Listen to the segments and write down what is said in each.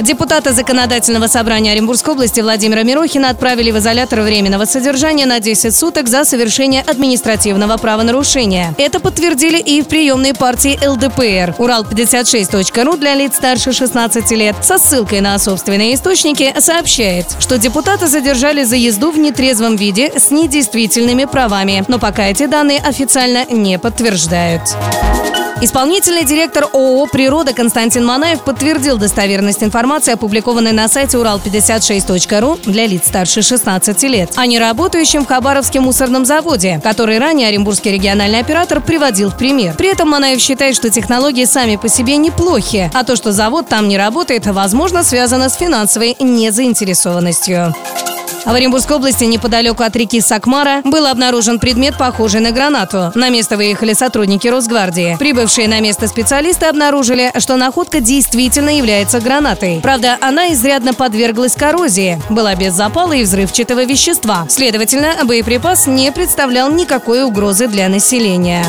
Депутата Законодательного собрания Оренбургской области Владимира Мирохина отправили в изолятор временного содержания на 10 суток за совершение административного правонарушения. Это подтвердили и в приемной партии ЛДПР. Урал56.ру для лиц старше 16 лет со ссылкой на собственные источники сообщает, что депутата задержали за езду в нетрезвом виде с недействительными правами, но пока эти данные официально не подтверждают. Исполнительный директор ООО «Природа» Константин Манаев подтвердил достоверность информации, опубликованной на сайте урал56.ру для лиц старше 16 лет, о неработающем в Хабаровске мусорном заводе, который ранее Оренбургский региональный оператор приводил в пример. При этом Манаев считает, что технологии сами по себе неплохи, а то, что завод там не работает, возможно, связано с финансовой незаинтересованностью. В Оренбургской области неподалеку от реки Сакмара был обнаружен предмет, похожий на гранату. На место выехали сотрудники Росгвардии. Прибывшие на место специалисты обнаружили, что находка действительно является гранатой. Правда, она изрядно подверглась коррозии, была без запала и взрывчатого вещества. Следовательно, боеприпас не представлял никакой угрозы для населения.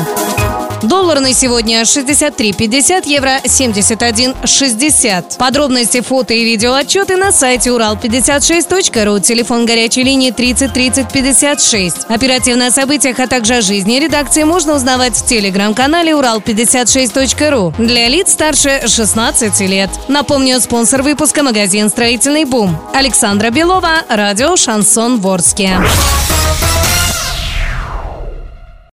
Доллар на сегодня 63,50, евро 71,60. Подробности, фото и видео отчеты на сайте урал56.ру. Телефон горячей линии 30 30 56. Оперативно о событиях, а также о жизни редакции можно узнавать в телеграм-канале урал56.ру для лиц старше 16 лет. Напомню, спонсор выпуска магазин «Строительный бум». Александра Белова, радио «Шансон Ворске».